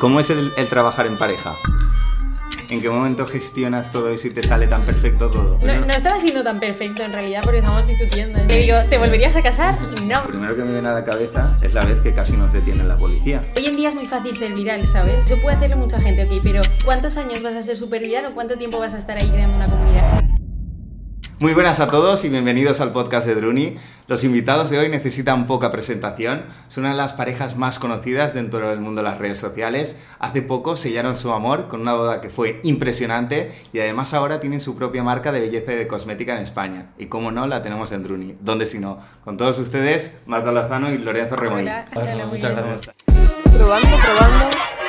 ¿Cómo es el, el trabajar en pareja? ¿En qué momento gestionas todo eso y te sale tan perfecto todo? No, no estaba siendo tan perfecto en realidad porque estamos discutiendo. Le digo, ¿te volverías a casar? No. Lo primero que me viene a la cabeza es la vez que casi nos detiene la policía. Hoy en día es muy fácil ser viral, ¿sabes? Eso puede hacerlo mucha gente, ok, pero ¿cuántos años vas a ser súper viral o cuánto tiempo vas a estar ahí creando una comunidad? Muy buenas a todos y bienvenidos al podcast de Druni. Los invitados de hoy necesitan poca presentación. Son una de las parejas más conocidas dentro del mundo de las redes sociales. Hace poco sellaron su amor con una boda que fue impresionante y además ahora tienen su propia marca de belleza y de cosmética en España. Y como no, la tenemos en Druni. ¿Dónde si no? Con todos ustedes, Marta Lozano y Lorenzo Remoy. Hola, Hola, hola, muy muchas gracias. Probando, probando.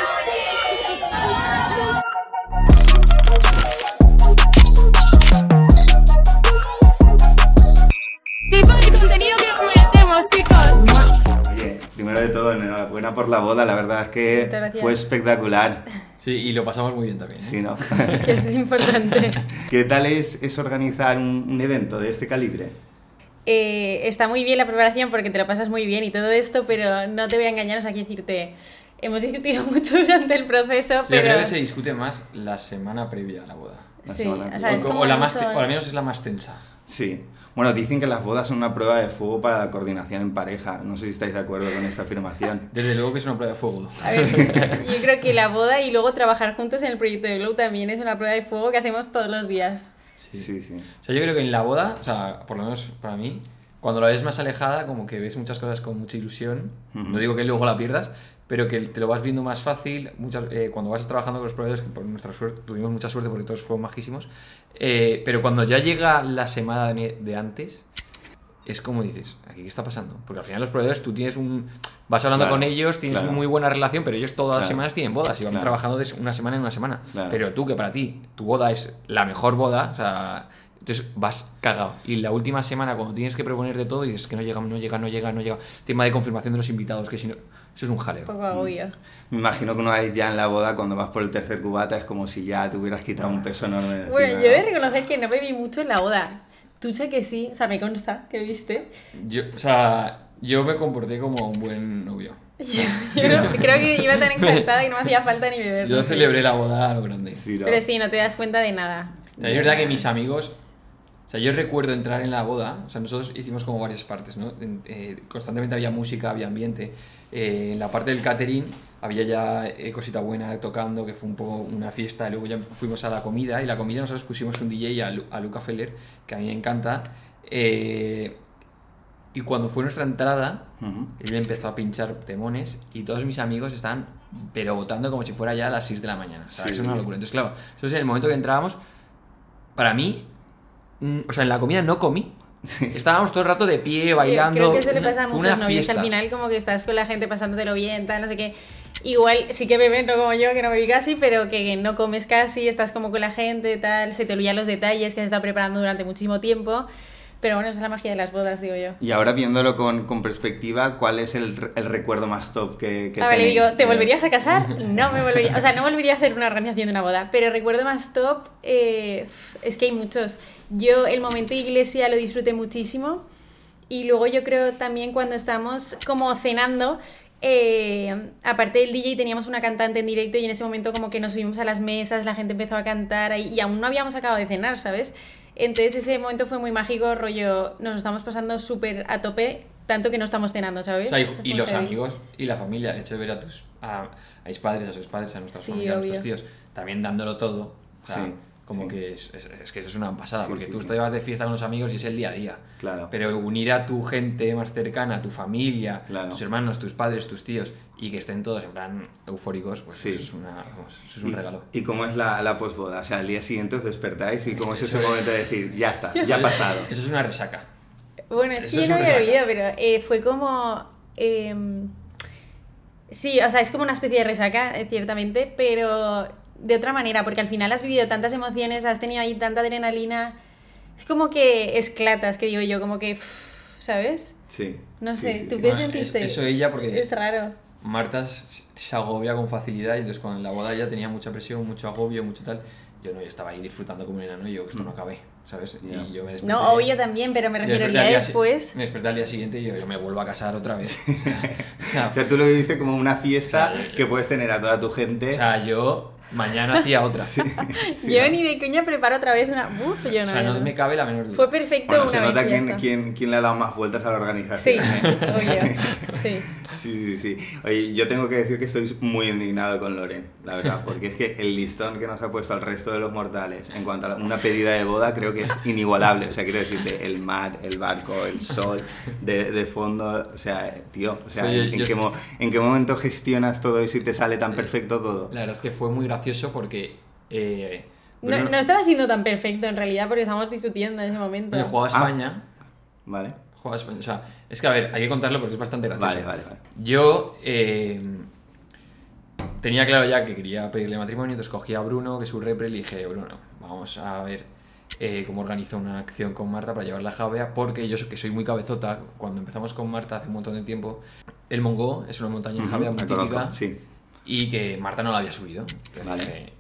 De todo, enhorabuena por la boda. La verdad es que fue espectacular. Sí, y lo pasamos muy bien también. ¿eh? Sí, ¿no? Que es importante. ¿Qué tal es, es organizar un, un evento de este calibre? Eh, está muy bien la preparación porque te lo pasas muy bien y todo esto, pero no te voy a engañar, o sea, quiero decirte, hemos discutido mucho durante el proceso, Yo pero... creo que se discute más la semana previa a la boda. La Sí, semana o sea, es o, la más o al menos es la más tensa. Sí. Bueno, dicen que las bodas son una prueba de fuego para la coordinación en pareja. No sé si estáis de acuerdo con esta afirmación. Desde luego que es una prueba de fuego. A ver, yo creo que la boda y luego trabajar juntos en el proyecto de Glow también es una prueba de fuego que hacemos todos los días. Sí. Sí, sí. O sea, yo creo que en la boda, o sea, por lo menos para mí, cuando la ves más alejada, como que ves muchas cosas con mucha ilusión. Ujú. No digo que luego la pierdas, pero que te lo vas viendo más fácil. Muchas, eh, cuando vas trabajando con los proveedores, que por nuestra suerte, tuvimos mucha suerte porque todos fueron majísimos. eh, pero cuando ya llega la semana de, antes, es como dices, ¿aquí qué está pasando? Porque al final los proveedores, tú tienes un. Vas hablando Claro, con ellos, tienes claro. una muy buena relación, pero ellos todas las Claro. semanas tienen bodas y van trabajando de una semana en una semana. Pero tú, que para ti, tu boda es la mejor boda, o sea, entonces vas cagado. Y la última semana, cuando tienes que proponer de todo, y dices que no llega, no llega, no llega, no llega. Tema de confirmación de los invitados, que si no. Eso es un jaleo. Un poco agobio. Me imagino que una vez ya en la boda, cuando vas por el tercer cubata, es como si ya te hubieras quitado un peso enorme de Bueno, encima, yo he de ¿no? reconocer que no bebí mucho en la boda. Tú sé que sí, o sea, me consta que viste. Yo, o sea, yo me comporté como un buen novio. Yo, yo no- creo que iba tan exaltada que no me hacía falta ni beber. Yo celebré la boda a lo grande. Sí, ¿no? Pero sí, no te das cuenta de nada. O sea, es verdad que mis amigos. Sea, yo recuerdo entrar en la boda. O sea, nosotros hicimos como varias partes, ¿no? Eh, constantemente había música, había ambiente. Eh, en la parte del catering había ya eh, cosita buena tocando, que fue un poco una fiesta. Luego ya fuimos a la comida. Y la comida nosotros pusimos un DJ a, Lu- a Luca Feller, que a mí me encanta. Eh, y cuando fue nuestra entrada, Ujú. él empezó a pinchar temones y todos mis amigos estaban pero votando como si fuera ya a las 6 de la mañana. Sí. es una locura. Entonces, claro, eso es en el momento que entrábamos, para mí, o sea, en la comida no comí. Estábamos todo el rato de pie, bailando. Creo que eso le pasa a fue muchos una novios, al final como que estás con la gente pasándotelo bien, tal, no sé qué. Igual sí que beben, no como yo, que no bebí casi, pero que no comes casi, estás como con la gente, tal, se te olvidan los detalles que se está preparando durante muchísimo tiempo. Pero bueno, esa es la magia de las bodas, digo yo. Y ahora viéndolo con, con perspectiva, ¿cuál es el, el recuerdo más top que, que A ver, le digo, ¿te de- volverías a casar? No me volvería, o sea, no volvería a hacer una organización de una boda, pero recuerdo más top, eh, es que hay muchos. Yo el momento de iglesia lo disfruté muchísimo y luego yo creo también cuando estamos como cenando, eh, aparte del DJ teníamos una cantante en directo y en ese momento como que nos subimos a las mesas, la gente empezó a cantar y aún no habíamos acabado de cenar, ¿sabes? Entonces ese momento fue muy mágico, rollo, nos lo estamos pasando súper a tope, tanto que no estamos cenando, ¿sabes? O sea, y, los heavy. amigos y la familia, el hecho de ver a tus a, a mis padres, a sus padres, a nuestras Sí, familias, a nuestros tíos, también dándolo todo. O sea, Sí, como sí. que es, es- es que eso es una pasada, Sí, porque sí, tú sí. te vas de fiesta con los amigos y es el día a día. Claro. Pero unir a tu gente más cercana, a tu familia, Claro. tus hermanos, tus padres, tus tíos, y que estén todos en plan eufóricos, pues Sí. eso es, una, vamos, eso es un ¿Y- regalo. ¿Y cómo es la, la posboda? O sea, al día siguiente os despertáis y cómo es ese momento de decir, ya está, ya ha pasado. Eso es una resaca. Bueno, es Eso que yo no había bebido, pero eh, fue como... em, sí, o sea, es como una especie de resaca, eh, ciertamente, pero de otra manera, porque al final has vivido tantas emociones, has tenido ahí tanta adrenalina, es como que esclatas, que digo yo, como que... pff, ¿Sabes? Sí. No sí, sé, sí, ¿tú sí. qué Bueno, sentiste? es- eso ella porque- Es raro. Marta se agobia con facilidad y entonces con la boda ya tenía mucha presión, mucho agobio, mucho tal. Yo no, yo estaba ahí disfrutando como un enano y yo que esto no acabe. ¿sabes? Ya. Y yo me desperté. No, obvio también, pero me refiero día al si- después. Me desperté al día siguiente y yo, yo me vuelvo a casar otra vez. o, sea, O sea, tú lo viviste como una fiesta O sea, yo- que puedes tener a toda tu gente. o sea, yo mañana hacía otra. Sí, yo ¿no? ni de coña preparo otra vez una. Uf, yo no. o sea, no me cabe la menor duda. Fue perfecto Bueno, una se vez nota quién, quién, quién le ha dado más vueltas a la Sí, organización. ¿eh? obvio. Sí. Sí, sí, sí. Oye, yo tengo que decir que estoy muy indignado con Loren, la verdad, porque es que el listón que nos ha puesto al resto de los mortales en cuanto a una pedida de boda creo que es inigualable. O sea, quiero decirte, el mar, el barco, el sol de, de fondo, o sea, tío, o sea, Sí, yo- ¿en, yo- qué mo- ¿en qué momento gestionas todo eso y te sale tan perfecto todo? La verdad es que fue muy gracioso porque. Eh, No, Bruno- no estaba siendo tan perfecto en realidad porque estábamos discutiendo en ese momento. Oye, jugaba a Ah. España. ¿Vale? España. O sea, es que a ver, hay que contarlo porque es bastante gracioso. Vale, vale, vale. Yo eh, tenía claro ya que quería pedirle matrimonio, entonces cogí a Bruno, que es su repre, y le dije, Bruno, vamos a ver eh, cómo organizo una acción con Marta para llevarla a Javea, porque yo que soy muy cabezota. Cuando empezamos con Marta hace un montón de tiempo, el Mongo es una montaña en Javea Ujú, muy conozco, típica Sí. y que Marta no la había subido. Entonces Vale. dije,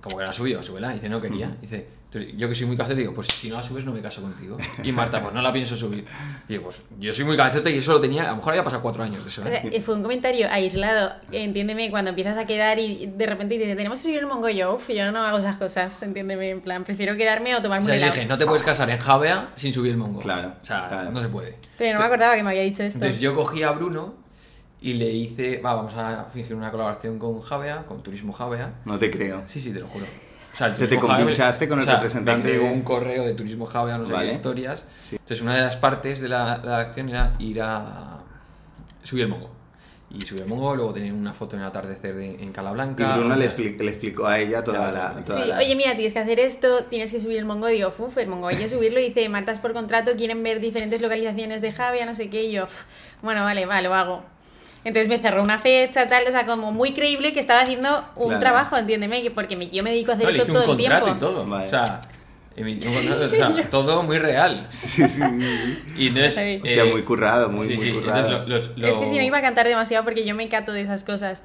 como que la ha subido, súbela. Dice, no quería. Dice, entonces, yo que soy muy cabezota, digo, pues si no la subes no me caso contigo. Y Marta, pues no la pienso subir. Y digo, pues yo soy muy cabezota y eso lo tenía, a lo mejor había pasado cuatro años de eso. O ¿eh? sea, eh, fue un comentario aislado. Entiéndeme, cuando empiezas a quedar y de repente dices, tenemos que subir el mongo yo, uf, yo no hago esas cosas, entiéndeme, en plan, prefiero quedarme o O tomarme sea, un dije, no te puedes casar en Javea sin subir el mongo. Claro, O sea, claro. no se puede. Pero no me acordaba que me había dicho esto. Entonces yo cogí a Bruno y le hice, va, vamos a fingir una colaboración con Javea, con Turismo Javea. No te creo. Sí, sí, te lo juro. O sea, te Javea me- compinchaste con el o sea, representante Me un correo de Turismo Javea, no sé Vale. qué historias. Sí. Entonces, una de las partes de la, de la acción era ir a subir el mongo. Y subir el mongo, luego tener una foto en el atardecer de- en Y Calablanca. Bruno le, expli- le explicó a ella toda la... toda Sí, la- oye, mira, tienes que hacer esto, tienes que subir el mongo. Digo, uf, el mongo hay que subirlo. Y dice, Martas por contrato, quieren ver diferentes localizaciones de Javia, no sé qué. Y yo, "Uf, bueno, vale, va, lo hago. Entonces me cerró una fecha, tal, o sea, como muy creíble que estaba haciendo un Claro. trabajo, entiéndeme, que porque me- yo me dedico a hacer No, le esto todo el tiempo. y todo. Vale. O sea, contrato, o sea, todo muy real. Sí, sí, sí. Y Sí. Hostia, eh, muy currado, muy, sí, muy sí, currado. entonces lo- los- Es lo- que si no iba a cantar demasiado porque yo me cato de esas cosas.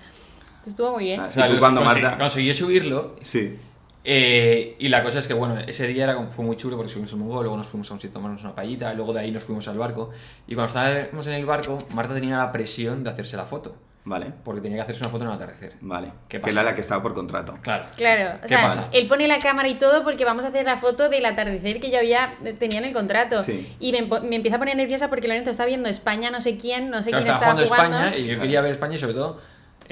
Estuvo muy bien. Ah, o sea, ¿Y tú los- cuando consegui- Marta- conseguí subirlo Sí. Eh, y la cosa es que, bueno, ese día era, fue muy chulo porque subimos el mongo, luego nos fuimos a un sitio a tomarnos una paellita, luego de ahí nos fuimos al barco. Y cuando estábamos en el barco, Marta tenía la presión de hacerse la foto, Vale, porque tenía que hacerse una foto en el atardecer. vale. ¿Qué que pasa? era la que estaba por contrato. Claro. Claro, o ¿Qué sea, pasa? él pone la cámara y todo porque vamos a hacer la foto del atardecer que yo había tenía en el contrato. Sí. Y me, me empieza a poner nerviosa porque Lorenzo está viendo España, no sé quién, no sé Claro, quién estaba estaba jugando jugando. España y yo quería ver España y sobre todo,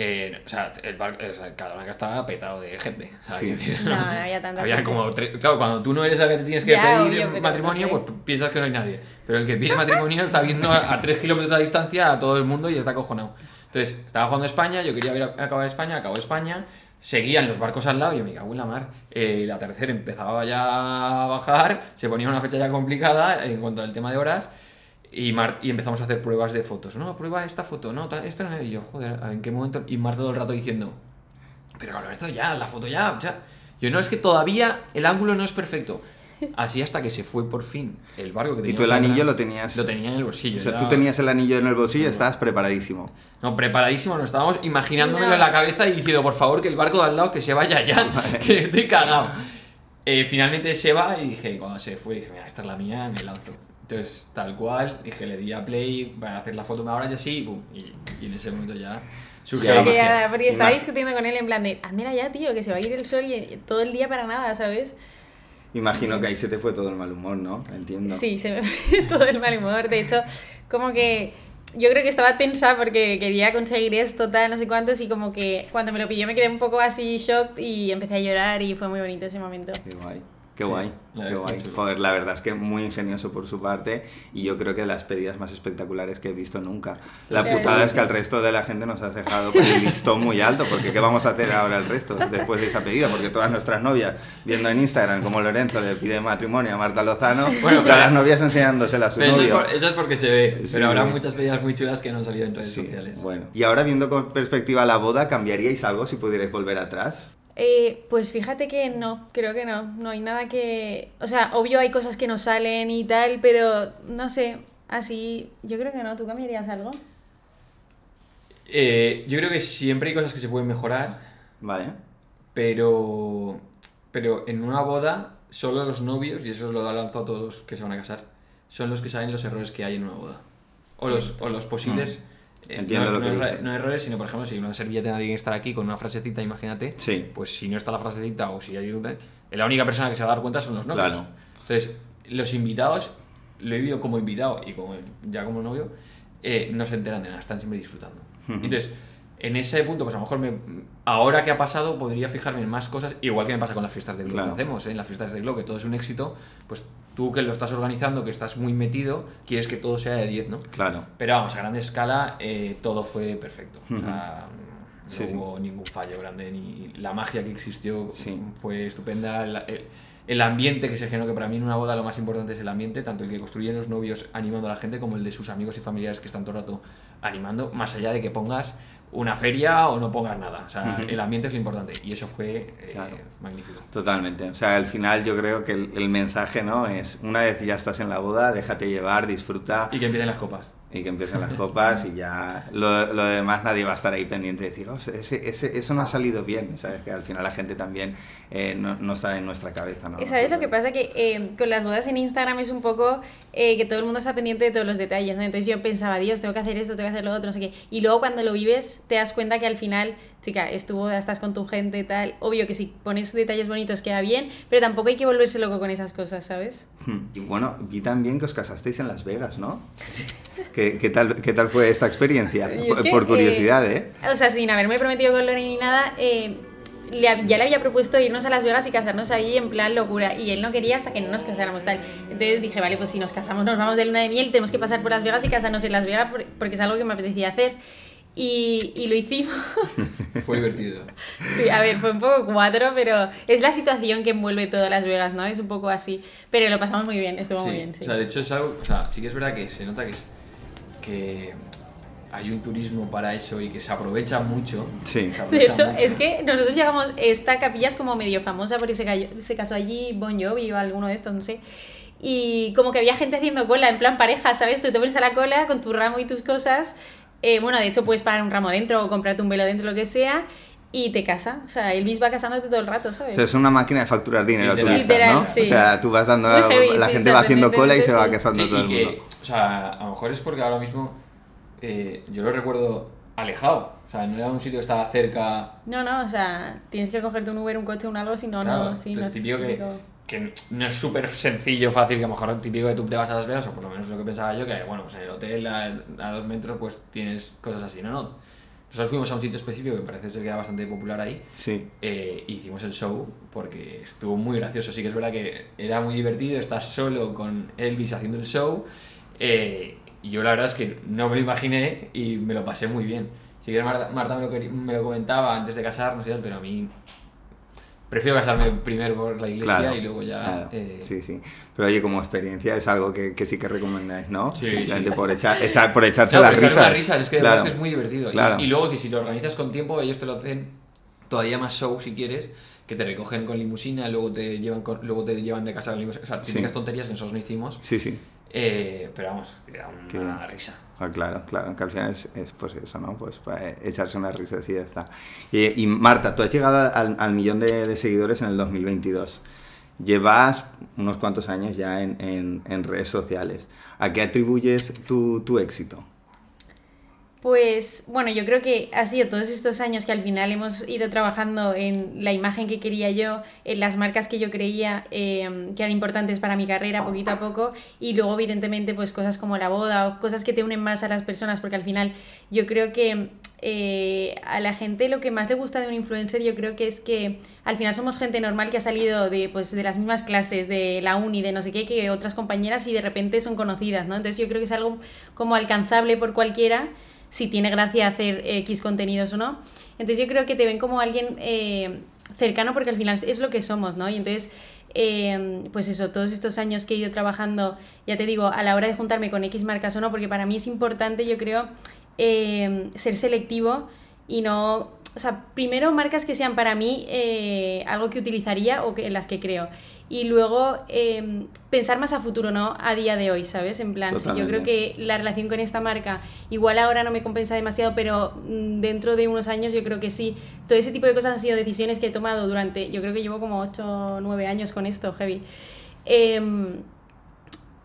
eh, o sea, el barco, o sea, estaba petado de gente. Sí. No, no había tanta Había gente. como tres- claro, cuando tú no eres la que te tienes que Ya, pedir obvio, matrimonio, pues piensas que no hay nadie. Pero el que pide matrimonio está viendo a, a tres kilómetros de distancia a todo el mundo y está acojonado. Entonces, estaba jugando España, yo quería ver a- acabar España, acabó España, seguían los barcos al lado y yo me cago en la mar. Eh, el atardecer empezaba ya a bajar, se ponía una fecha ya complicada en cuanto al tema de horas. Y, Mar- y empezamos a hacer pruebas de fotos. No, prueba esta foto, no, ta- esta no. Y yo, joder, ¿en qué momento? Y Marta todo el rato diciendo, pero Lorenzo, ya, la foto ya, ya. Yo, no, es que todavía el ángulo no es perfecto. Así hasta que se fue por fin el barco que Y teníamos tú el anillo atrás. lo tenías... Lo tenía en el bolsillo. O sea, ya- tú tenías el anillo en el bolsillo y estabas preparadísimo. No, preparadísimo, nos estábamos imaginándomelo No. en la cabeza y diciendo, por favor, que el barco de al lado que se vaya ya, que estoy cagado. Eh, finalmente se va y dije, cuando se fue, dije, mira, esta es la mía, me lanzo. Entonces, tal cual, dije, le di a play para hacer la foto ahora y así, y, pum, y, y en ese momento ya surgió la Porque, magia. ya- porque estaba discutiendo con él en plan de, ah, mira ya, tío, que se va a ir el sol y todo el día para nada, ¿sabes? Imagino que ahí se te fue todo el mal humor, ¿no? Entiendo. Sí, se me fue todo el mal humor. De hecho, como que yo creo que estaba tensa porque quería conseguir esto, tal, no sé cuántos, y como que cuando me lo pidió me quedé un poco así shocked y empecé a llorar y fue muy bonito ese momento. Qué guay. Qué Sí, guay, qué guay. chulo. Joder, la verdad es que muy ingenioso por su parte y yo creo que de las pedidas más espectaculares que he visto nunca. La Sí. putada es que al resto de la gente nos has dejado con el listón muy alto, porque ¿qué vamos a hacer ahora el resto después de esa pedida? Porque todas nuestras novias, viendo en Instagram como Lorenzo le pide matrimonio a Marta Lozano, Bueno, todas las novias enseñándosela a su Pero eso, es novio. por- eso es porque se ve, pero habrá muchas pedidas muy chulas que no han salido en redes sociales. bueno. Y ahora viendo con perspectiva la boda, ¿cambiaríais algo si pudierais volver atrás? Eh, pues fíjate que no, creo que no. No hay nada que. O sea, obvio hay cosas que no salen y tal, pero no sé. Así, yo creo que no. ¿Tú cambiarías algo? Eh, yo creo que siempre hay cosas que se pueden mejorar, Vale. pero, pero en una boda solo los novios, y eso lo lanzo a todos los que se van a casar, son los que saben los errores que hay en una boda. O los, o los posibles... eh, Entiendo no, lo que no erra- dices. no errores, sino por ejemplo, si una servilleta tiene que estar aquí con una frasecita, imagínate, Sí. pues si no está la frasecita o si hay una... La única persona que se va a dar cuenta son los novios. Claro. Entonces, los invitados, lo he vivido como invitado y como ya como novio, eh, no se enteran de nada, están siempre disfrutando. Entonces, en ese punto, pues a lo mejor me, ahora que ha pasado, podría fijarme en más cosas, igual que me pasa con las fiestas de Globo Claro. que hacemos, ¿eh? en las fiestas de Globo, que todo es un éxito, pues tú que lo estás organizando, que estás muy metido, quieres que todo sea de 10, ¿no? Claro. Pero vamos, a gran escala eh, todo fue perfecto. O sea, no Sí, sí. hubo ningún fallo grande, ni la magia que existió Sí. fue estupenda. El, el- el ambiente que se generó, que para mí en una boda lo más importante es el ambiente, tanto el que construyen los novios animando a la gente como el de sus amigos y familiares que están todo el rato animando, más allá de que pongas una feria o no pongas nada. O sea, el ambiente es lo importante y eso fue eh, Claro. magnífico. Totalmente. O sea, al final yo creo que el, el mensaje, ¿no? Es una vez ya estás en la boda, déjate llevar, disfruta Y que empiecen las copas. Y que empiecen las copas y ya lo, lo demás nadie va a estar ahí pendiente de decir, "Oh, ese, ese- eso no ha salido bien, ¿sabes? Que al final la gente también eh, no, no está en nuestra cabeza, ¿no? ¿Sabes lo que pasa? Que eh, con las bodas en Instagram es un poco eh, que todo el mundo está pendiente de todos los detalles, ¿no? Entonces yo pensaba, Dios, tengo que hacer esto, tengo que hacer lo otro, no sé qué. Y luego cuando lo vives te das cuenta que al final, chica, es tu boda, estás con tu gente, tal. Obvio que si pones detalles bonitos queda bien, pero tampoco hay que volverse loco con esas cosas, ¿sabes? Y bueno, vi también que os casasteis en Las Vegas, ¿no? ¿Qué, qué tal, ¿Qué tal fue esta experiencia? Es Por, que, por eh, curiosidad, ¿eh? O sea, sin haberme prometido con Lori ni nada, eh, le ya le había propuesto irnos a Las Vegas y casarnos ahí en plan locura. Y él no quería hasta que no nos casáramos tal. Entonces dije, vale, pues si nos casamos, nos vamos de luna de miel, tenemos que pasar por Las Vegas y casarnos en Las Vegas por- porque es algo que me apetecía hacer. Y, y lo hicimos. Fue divertido. Sí, a ver, fue un poco cuatro, pero es la situación que envuelve todas Las Vegas, ¿no? Es un poco así. Pero lo pasamos muy bien, estuvo muy Sí, bien. sí. O sea, de hecho es algo, o sea, sí que es verdad que se nota que es que hay un turismo para eso y que se aprovecha mucho. Sí. Se De aprovecha hecho, mucho. es que nosotros llegamos, esta capilla es como medio famosa porque se, cayó- se casó allí Bon Jovi o alguno de estos, no sé. Y como que había gente haciendo cola, en plan pareja, ¿sabes? Tú te pones a la cola con tu ramo y tus cosas. Eh, bueno, de hecho puedes pagar un ramo dentro o comprarte un velo dentro, lo que sea, y te casa. O sea, Elvis va casándote todo el rato, O ¿sabes? sea, es una máquina de facturar dinero Literal. turistas, ¿no? Literal, sí. O sea, tú vas dando, Muy heavy, la sí, gente va haciendo cola y se va casando Sí, todo el que, mundo. o sea, a lo mejor es porque ahora mismo eh, yo lo recuerdo alejado. O sea, no era un sitio que estaba cerca. No, no, o sea, tienes que cogerte un Uber, un coche, un algo, si no, claro. no, sí, no Entonces, es típico que, típico. que no es súper sencillo, fácil, que a lo mejor es típico que tú te vas a Las Vegas, o por lo menos lo que pensaba yo, que bueno, pues en el hotel a, a dos metros pues tienes cosas así. No, no. Nosotros fuimos a un sitio específico que parece ser que era bastante popular ahí. Sí. eh, hicimos el show porque estuvo muy gracioso. Sí que es verdad que era muy divertido estar solo con Elvis haciendo el show. eh, y yo la verdad es que no me lo imaginé y me lo pasé muy bien. Sí que Marta, Marta me, lo, me lo comentaba antes de casarnos y tal, pero a mí prefiero casarme primero por la iglesia Claro, y luego ya... claro, eh, sí, sí. Pero oye, como experiencia es algo que, que sí que recomendáis, ¿no? Sí, Simplemente sí. por, echar, echar- por echarse No, la echar risa. es que además es muy divertido. Y- luego que si lo organizas con tiempo, ellos te lo hacen todavía más show si quieres, que te recogen con limusina, luego te llevan con- luego te llevan de casa con limusina. O sea, Sí. típicas tonterías que nosotros no hicimos. Sí, sí. eh, pero vamos, que era una risa. Ah, claro, claro, que al final es, es, pues eso, ¿no? Pues para echarse una risa así ya está. Y, Marta, tú has llegado al, millón de, seguidores en el 2022. Llevas unos cuantos años ya en, redes sociales. ¿A qué atribuyes tu éxito? Pues bueno, yo creo que ha sido todos estos años que al final hemos ido trabajando en la imagen que quería yo, en las marcas que yo creía eh, que eran importantes para mi carrera poquito a poco y luego evidentemente pues cosas como la boda o cosas que te unen más a las personas porque al final yo creo que eh, a la gente lo que más le gusta de un influencer yo creo que es que al final somos gente normal que ha salido de, pues, de las mismas clases, de la uni, de no sé qué, que otras compañeras y de repente son conocidas, ¿no? Entonces yo creo que es algo como alcanzable por cualquiera si tiene gracia hacer X contenidos o no. Entonces yo creo que te ven como alguien eh, cercano porque al final es lo que somos, ¿no? Y entonces, eh, pues eso, todos estos años que he ido trabajando, ya te digo, a la hora de juntarme con X marcas o no, porque para mí es importante, yo creo, eh, ser selectivo y no o sea, primero marcas que sean para mí eh, algo que utilizaría o que, en las que creo. Y luego eh, pensar más a futuro, ¿no? A día de hoy, ¿sabes? En plan, yo creo que la relación con esta marca, igual ahora no me compensa demasiado, pero mm, dentro de unos años yo creo que sí. Todo ese tipo de cosas han sido decisiones que he tomado durante, yo creo que llevo como 8 o 9 años con esto, heavy. Em,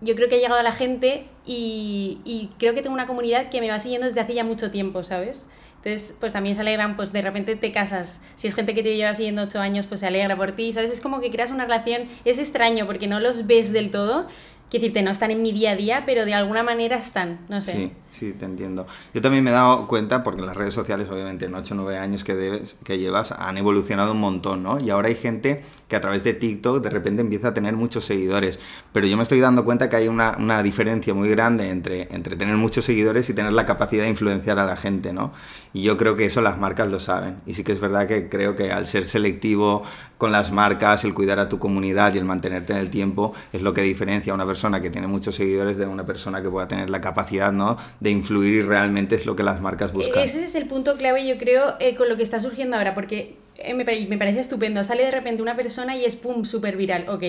yo creo que ha llegado a la gente y, creo que tengo una comunidad que me va siguiendo desde hace ya mucho tiempo, ¿sabes? Entonces, pues también se alegran, pues de repente te casas. Si es gente que te lleva siguiendo ocho años, pues se alegra por ti, ¿sabes? Es como que creas una relación, es extraño porque no los ves del todo. Quiero decirte, no están en mi día a día, pero de alguna manera están, no sé. Sí, sí, te entiendo. Yo también me he dado cuenta, porque las redes sociales, obviamente, en 8 o 9 años que, debes, que llevas, han evolucionado un montón, ¿no? Y ahora hay gente que a través de TikTok de repente empieza a tener muchos seguidores. Pero yo me estoy dando cuenta que hay una, una diferencia muy grande entre, entre tener muchos seguidores y tener la capacidad de influenciar a la gente, ¿no? Y yo creo que eso las marcas lo saben. Y sí que es verdad que creo que al ser selectivo con las marcas, el cuidar a tu comunidad y el mantenerte en el tiempo es lo que diferencia a una persona que tiene muchos seguidores de una persona que pueda tener la capacidad, ¿no? De influir y realmente es lo que las marcas buscan. Ese es el punto clave, yo creo, eh, con lo que está surgiendo ahora, porque eh, me, pare- me parece estupendo. Sale de repente una persona y es pum, súper viral. Ok,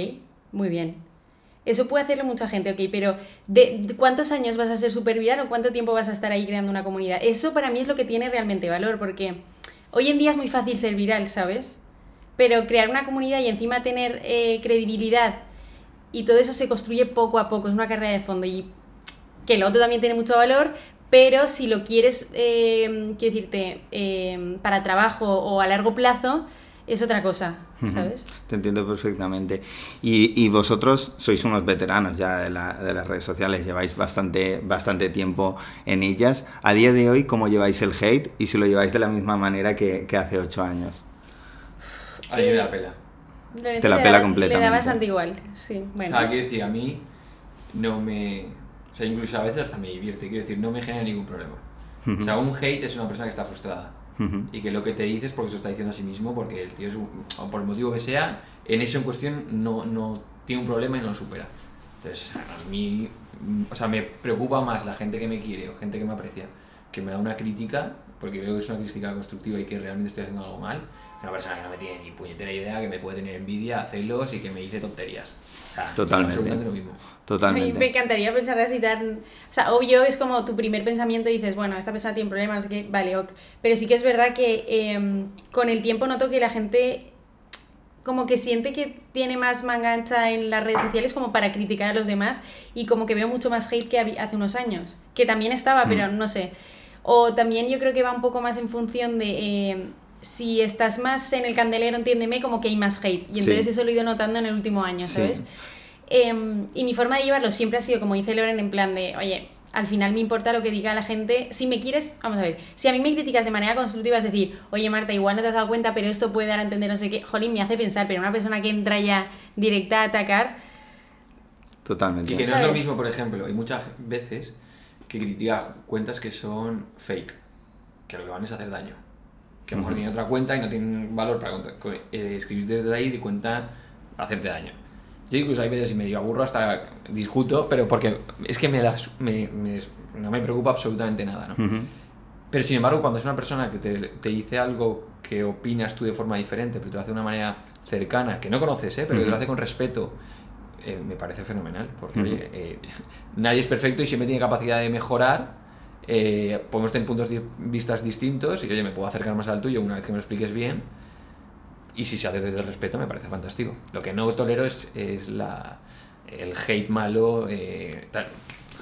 muy bien. Eso puede hacerlo mucha gente, ok, pero ¿de, de cuántos años vas a ser súper viral o cuánto tiempo vas a estar ahí creando una comunidad? Eso para mí es lo que tiene realmente valor, porque hoy en día es muy fácil ser viral, ¿sabes? Pero crear una comunidad y encima tener eh, credibilidad y todo eso se construye poco a poco, es una carrera de fondo y que lo otro también tiene mucho valor, pero si lo quieres, eh, quiero decirte, eh, para trabajo o a largo plazo, es otra cosa, ¿sabes? Te entiendo perfectamente. Y, y vosotros sois unos veteranos ya de, la- de las redes sociales, lleváis bastante, bastante tiempo en ellas. A día de hoy, ¿cómo lleváis el hate y si lo lleváis de la misma manera que, que hace ocho años? A mí me da pela. Lorenzo Te la le pela da- completamente. Le da bastante igual, sí. O Bueno, sea, quiero decir, a mí no me. O sea, incluso a veces hasta me divierte. Quiero decir, no me genera ningún problema. O sea, un hate es una persona que está frustrada. Ujú. Y que lo que te dice es porque se está diciendo a sí mismo, porque el tío, es un- o por el motivo que sea, en eso en cuestión no, no tiene un problema y no lo supera. Entonces, a mí, o sea, me preocupa más la gente que me quiere o gente que me aprecia, que me da una crítica, porque creo que es una crítica constructiva y que realmente estoy haciendo algo mal, una persona que no me tiene ni puñetera idea, que me puede tener envidia, celos y que me dice tonterías. O sea, es Totalmente. absolutamente lo mismo. mí me Totalmente. encantaría pensar así tan... O sea, obvio es como tu primer pensamiento y dices, bueno, esta persona tiene problemas, no sé qué, vale, ok. Pero sí que es verdad que eh, con el tiempo noto que la gente como que siente que tiene más manga ancha en las redes sociales como para criticar a los demás y como que veo mucho más hate que hace unos años, que también estaba, pero no sé. O también yo creo que va un poco más en función de eh, si estás más en el candelero, entiéndeme, como que hay más hate. Y entonces Sí. eso lo he ido notando en el último año, Sí. ¿sabes? Em, y mi forma de llevarlo siempre ha sido, como dice Loren, en plan de, oye, al final me importa lo que diga la gente. Si me quieres, vamos a ver, si a mí me criticas de manera constructiva, es decir, oye Marta, igual no te has dado cuenta, pero esto puede dar a entender no sé qué, jolín, me hace pensar, pero una persona que entra ya directa a atacar, Totalmente. Y que no es lo mismo, por ejemplo, hay muchas veces que critica cuentas que son fake, que lo que van es hacer daño. Que a lo mejor tienen otra cuenta y no tienen valor para eh, escribir desde ahí de cuenta hacerte daño. Yo incluso hay veces y medio aburro hasta discuto, pero porque es que me da, su- me- me- no me preocupa absolutamente nada, ¿no? Ujú. Pero sin embargo, cuando es una persona que te, te dice algo que opinas tú de forma diferente, pero te lo hace de una manera cercana, que no conoces, ¿eh? pero que te lo hace con respeto, eh, me parece fenomenal. Porque, Ujú. oye, eh, nadie es perfecto y siempre tiene capacidad de mejorar. Eh, podemos tener puntos de vistas distintos y, oye, me puedo acercar más al tuyo una vez que me lo expliques bien. Y si se hace desde el respeto, me parece fantástico. Lo que no tolero es, es la, el hate malo. eh, tal.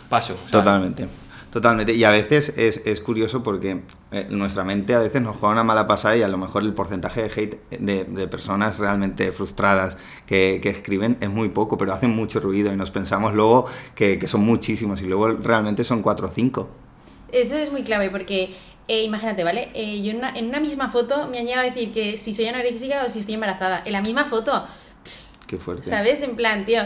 Paso. Totalmente. Totalmente. Y a veces es, es curioso porque eh, nuestra mente a veces nos juega una mala pasada y a lo mejor el porcentaje de hate de, de personas realmente frustradas que, que escriben es muy poco, pero hacen mucho ruido y nos pensamos luego que, que son muchísimos y luego realmente son cuatro o cinco. Eso es muy clave porque, eh, imagínate, ¿vale? Eh, yo en una, en una misma foto me han llegado a decir que si soy anoréxica o si estoy embarazada. En la misma foto, Qué fuerte. ¿sabes? En plan, tío.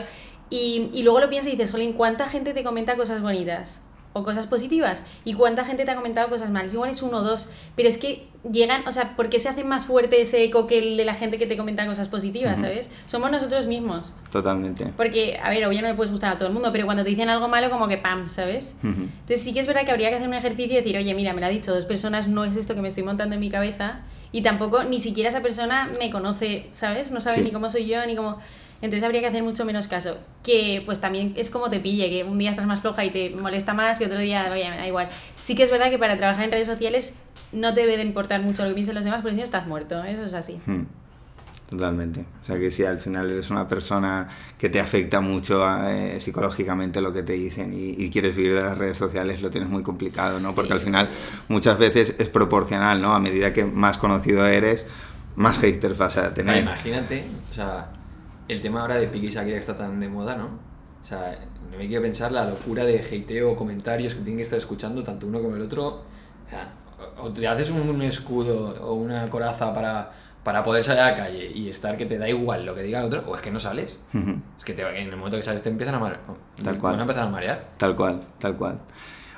Y, y luego lo piensas y dices, Jolín, ¿cuánta gente te comenta cosas bonitas? O cosas positivas. ¿Y cuánta gente te ha comentado cosas malas? Igual es uno o dos, pero es que llegan, o sea, ¿por qué se hace más fuerte ese eco que el de la gente que te comenta cosas positivas, ¿sabes? Somos nosotros mismos. Totalmente. Porque, a ver, obviamente no le puedes gustar a todo el mundo, pero cuando te dicen algo malo, como que pam, ¿sabes? Entonces sí que es verdad que habría que hacer un ejercicio y decir, oye, mira, me lo ha dicho dos personas, no es esto que me estoy montando en mi cabeza, y tampoco ni siquiera esa persona me conoce, ¿sabes? No sabe Sí. ni cómo soy yo, ni cómo... Entonces habría que hacer mucho menos caso. Que pues también es como te pille, que un día estás más floja y te molesta más y otro día, oye, me da igual. Sí que es verdad que para trabajar en redes sociales no te debe de importar mucho lo que piensen los demás, porque si no estás muerto, eso es así. Hmm. Totalmente. O sea que si al final eres una persona que te afecta mucho eh, psicológicamente lo que te dicen y, y quieres vivir de las redes sociales, lo tienes muy complicado, ¿no? Porque Sí. al final muchas veces es proporcional, ¿no? A medida que más conocido eres, más haters vas a tener. imagínate, o sea, el tema ahora de Piqué y Shakira que está tan de moda, ¿no? O sea, no me quiero pensar la locura de hateo o comentarios que tienen que estar escuchando tanto uno como el otro. O sea, o te haces un, un escudo o una coraza para, para poder salir a la calle y estar que te da igual lo que diga el otro, o es que no sales. Ujú. Es que te- en el momento que sales te empiezan a marear. Tal te cual. van a empezar a marear. Tal cual, tal cual.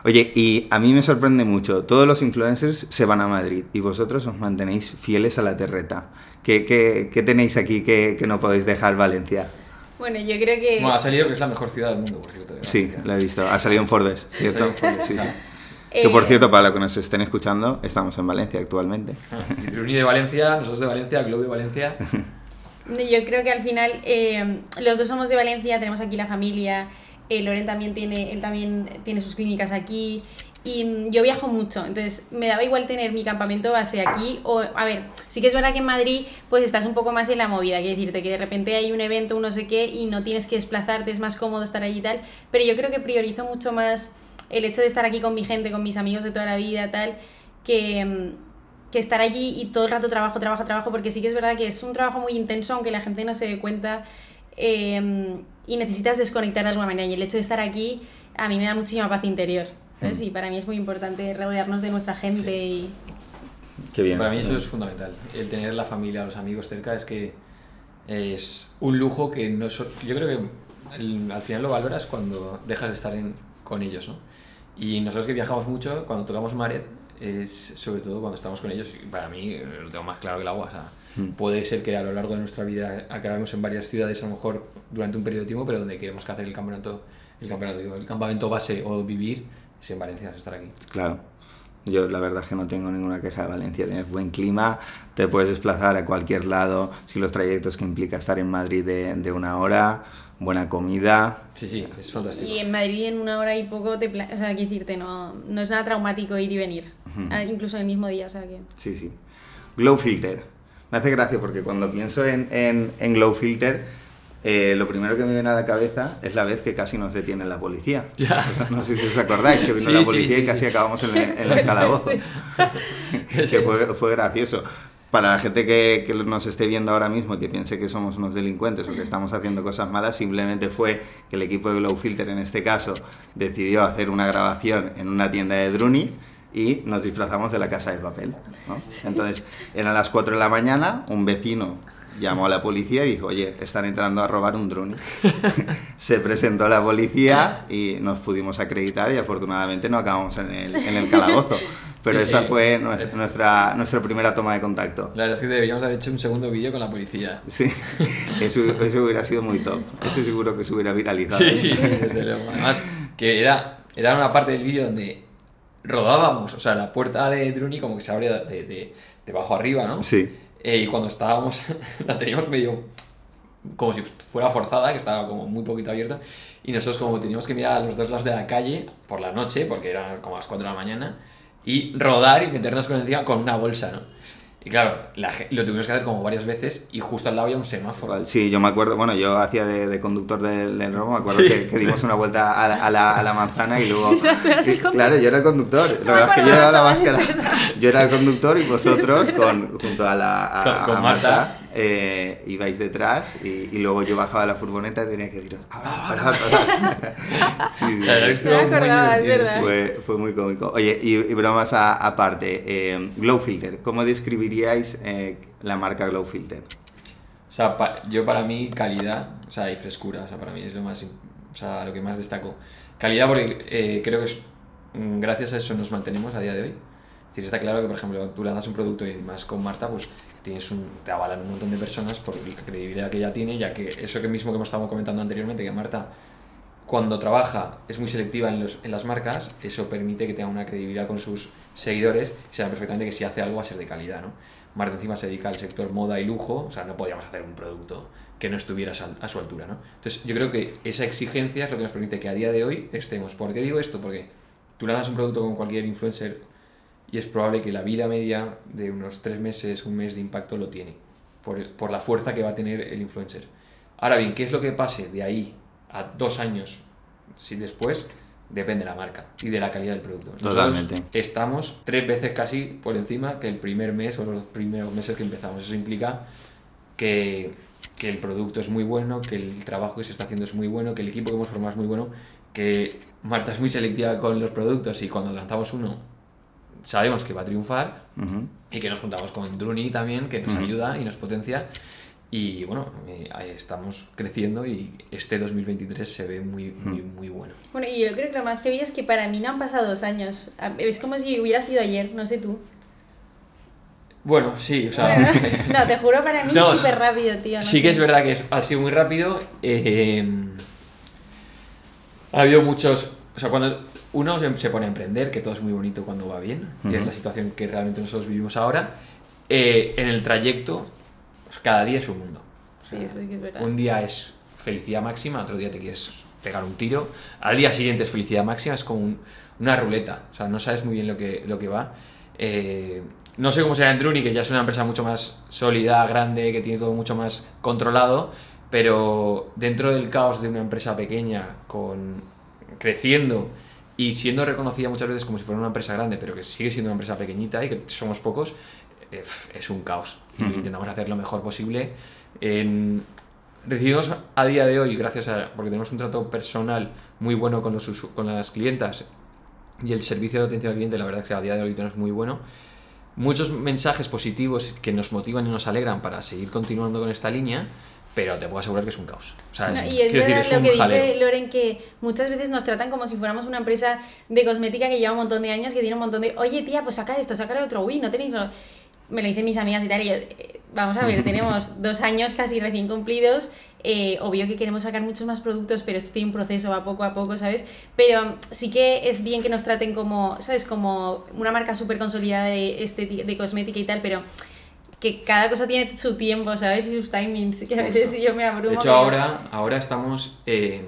Oye, y a mí me sorprende mucho, todos los influencers se van a Madrid y vosotros os mantenéis fieles a la terreta. ¿Qué, qué- qué tenéis aquí que, que no podéis dejar Valencia? Bueno, yo creo que... Bueno, ha salido que es la mejor ciudad del mundo, por cierto. de Sí, lo he visto. Ha salido en Forbes, ¿cierto? en Forbes, Sí, sí. eh, Que por cierto, para los que nos estén escuchando, estamos en Valencia actualmente. Ah, Truni de Valencia, nosotros de Valencia, Globo de Valencia. Yo creo que al final eh, los dos somos de Valencia, tenemos aquí la familia, eh, Loren también tiene, él también tiene sus clínicas aquí y mm, yo viajo mucho, entonces me daba igual tener mi campamento base aquí o, a ver, sí que es verdad que en Madrid pues estás un poco más en la movida, quiero decirte que de repente hay un evento, un no sé qué y no tienes que desplazarte, es más cómodo estar allí y tal, pero yo creo que priorizo mucho más el hecho de estar aquí con mi gente, con mis amigos de toda la vida, tal, que... mm, que estar allí y todo el rato trabajo, trabajo, trabajo, porque sí que es verdad que es un trabajo muy intenso, aunque la gente no se dé cuenta, eh, y necesitas desconectar de alguna manera. Y el hecho de estar aquí a mí me da muchísima paz interior. ¿sabes? Mm. Y para mí es muy importante rodearnos de nuestra gente y... Qué bien. Para mí eso es fundamental. El tener la familia, los amigos cerca es que es un lujo que no so- yo creo que el- al final lo valoras cuando dejas de estar en- con ellos, ¿no? Y nosotros que viajamos mucho, cuando tocamos Maret, es sobre todo cuando estamos con ellos, y para mí lo tengo más claro que el agua. O sea, Mm. puede ser que a lo largo de nuestra vida acabemos en varias ciudades, a lo mejor durante un periodo de tiempo, pero donde queremos que hacer el campeonato, el campeonato, digo, el campamento base o vivir, es en Valencia, es estar aquí. Claro. Yo la verdad es que no tengo ninguna queja de Valencia. Tienes buen clima, te puedes desplazar a cualquier lado. Si los trayectos que implica estar en Madrid de, de una hora, buena comida. Sí, sí, es fantástico. Y en Madrid en una hora y poco te... pla- O sea, quiero decirte, no, no es nada traumático ir y venir. Ujú. Ah, incluso el mismo día, o sea que... Sí, sí. Glow Filter. Me hace gracia porque cuando pienso en, en, en Glow Filter, eh, lo primero que me viene a la cabeza es la vez que casi nos detiene la policía. Ya. O sea, no sé si os acordáis que vino Sí, la sí, policía sí, y casi sí. acabamos en el, en el calabozo. que fue, fue gracioso. Para la gente que, que nos esté viendo ahora mismo y que piense que somos unos delincuentes o que estamos haciendo cosas malas, simplemente fue que el equipo de Glow Filter, en este caso, decidió hacer una grabación en una tienda de Druni y nos disfrazamos de la casa de papel. ¿no? Entonces, eran las 4 de la mañana, un vecino llamó a la policía y dijo, oye, están entrando a robar un drone. Se presentó a la policía y nos pudimos acreditar y afortunadamente no acabamos en el, en el calabozo. Pero Sí, esa sí. fue nuestra, nuestra, nuestra primera toma de contacto. La verdad es que deberíamos haber hecho un segundo vídeo con la policía. Sí, eso, eso hubiera sido muy top. Eso seguro que se hubiera viralizado. Sí, sí, sí, desde luego. Además, que era, era una parte del vídeo donde rodábamos, o sea, la puerta de Druni como que se abre de, de, de abajo arriba, ¿no? Sí. Eh, y cuando estábamos, la teníamos medio como si fuera forzada, que estaba como muy poquito abierta, y nosotros como teníamos que mirar a los dos lados de la calle por la noche, porque eran como las 4 de la mañana, y rodar y meternos con encima con una bolsa, ¿no? Y claro, la lo tuvimos que hacer como varias veces y justo al lado había un semáforo. Sí, yo me acuerdo, bueno, yo hacía de, de conductor del, del robo, me acuerdo Sí. que, que dimos una vuelta a la, a la- a la manzana y luego... Sí, claro, yo era el conductor, No la me verdad es que yo llevaba la máscara. Yo era el conductor y vosotros, con, junto a, la, a, Con- con a Marta. Marta, eh, ibais detrás y, y luego yo bajaba la furgoneta y tenía que deciros, ahora. Sí, sí, sí. Me muy acordaba, es verdad. sí. Fue, fue muy cómico. Oye, y, y bromas a- aparte, eh, Glow Filter, ¿cómo describiríais eh, la marca Glow Filter? O sea, pa- yo para mí calidad, o sea, y frescura, o sea, para mí es lo más, im- o sea, lo que más destaco. Calidad porque eh, creo que es mm, gracias a eso nos mantenemos a día de hoy. Es decir, está claro que, por ejemplo, tú lanzas un producto y más con Marta, pues tienes un, te avalan un montón de personas por la credibilidad que ella tiene, ya que eso que mismo que hemos estado comentando anteriormente, que Marta cuando trabaja es muy selectiva en, los, en las marcas, eso permite que tenga una credibilidad con sus seguidores y sabe perfectamente que si hace algo va a ser de calidad, ¿no? Marta encima se dedica al sector moda y lujo, o sea, no podíamos hacer un producto que no estuviera a su altura, ¿no? Entonces, yo creo que esa exigencia es lo que nos permite que a día de hoy estemos. ¿Por qué digo esto? Porque tú lanzas un producto con cualquier influencer y es probable que la vida media de unos tres meses, un mes de impacto lo tiene, por, el- por la fuerza que va a tener el influencer. Ahora bien, ¿qué es lo que pase de ahí a dos años, si después? Depende de la marca y de la calidad del producto. Nosotros Totalmente. Estamos tres veces casi por encima que el primer mes o los primeros meses que empezamos. Eso implica que, que el producto es muy bueno, que el trabajo que se está haciendo es muy bueno, que el equipo que hemos formado es muy bueno, que Marta es muy selectiva con los productos y cuando lanzamos uno sabemos que va a triunfar y que nos juntamos con Druni también, que nos ayuda y nos potencia. Y bueno, eh, ahí estamos creciendo y este 2023 se ve muy, muy, muy bueno. Bueno, y yo creo que lo más heavy es que para mí no han pasado dos años. A- Es como si hubiera sido ayer, no sé tú. Bueno, sí, o sea, no, te juro, para mí No, es súper rápido, tío. no sí que es verdad que ha sido muy rápido. eh, ha habido muchos. O sea, cuando uno se pone a emprender, que todo es muy bonito cuando va bien, y es la situación que realmente nosotros vivimos ahora, eh, en el trayecto, pues, cada día es un mundo. O Sí, sea, eso sí que es verdad. Un día es felicidad máxima, otro día te quieres pegar un tiro, al día siguiente es felicidad máxima, es como un- una ruleta, o sea, no sabes muy bien lo que, lo que va. Eh, no sé cómo será en Druni, que ya es una empresa mucho más sólida, grande, que tiene todo mucho más controlado, pero dentro del caos de una empresa pequeña, con creciendo y siendo reconocida muchas veces como si fuera una empresa grande, pero que sigue siendo una empresa pequeñita y que somos pocos, eh, es un caos. Y intentamos hacer lo mejor posible. En- recibimos a día de hoy, gracias a. porque tenemos un trato personal muy bueno con, los, usu- con las clientas y el servicio de atención al cliente, la verdad es que a día de hoy tenemos muy bueno. Muchos mensajes positivos que nos motivan y nos alegran para seguir continuando con esta línea, pero te puedo asegurar que es un caos. O sea, No, es, y es decir, es lo un que jaleo. dice Loren, que muchas veces nos tratan como si fuéramos una empresa de cosmética que lleva un montón de años, que tiene un montón de, oye tía, pues saca esto, saca otro, uy, no tenéis... no-". Me lo dicen mis amigas y tal, y yo, eh, vamos a ver, tenemos dos años casi recién cumplidos, eh, obvio que queremos sacar muchos más productos, pero esto tiene un proceso, va poco a poco, ¿sabes? Pero sí que es bien que nos traten como, ¿sabes? Como una marca súper consolidada de, estética- de cosmética y tal, pero que cada cosa tiene su tiempo, ¿sabes? Y sus timings, que a veces yo me abrumo. De hecho, ahora, ahora estamos. eh,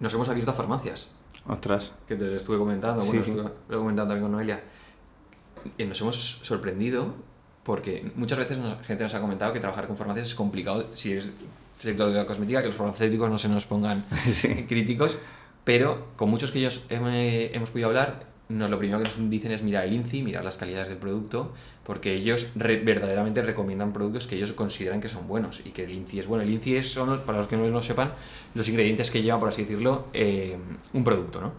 nos hemos abierto a farmacias. Ostras. que te lo estuve comentando, Sí, bueno, sí. estuve lo comentando también con Noelia. Y nos hemos sorprendido porque muchas veces nos- gente nos ha comentado que trabajar con farmacias es complicado si es sector de la cosmética, que los farmacéuticos no se nos pongan Sí. críticos, pero con muchos que ellos hem- hemos podido hablar, nos, lo primero que nos dicen es mirar el INCI, mirar las calidades del producto, porque ellos re- verdaderamente recomiendan productos que ellos consideran que son buenos y que el INCI es bueno. El INCI es- son, los- para los que no lo sepan, los ingredientes que llevan, por así decirlo, eh, un producto, ¿no?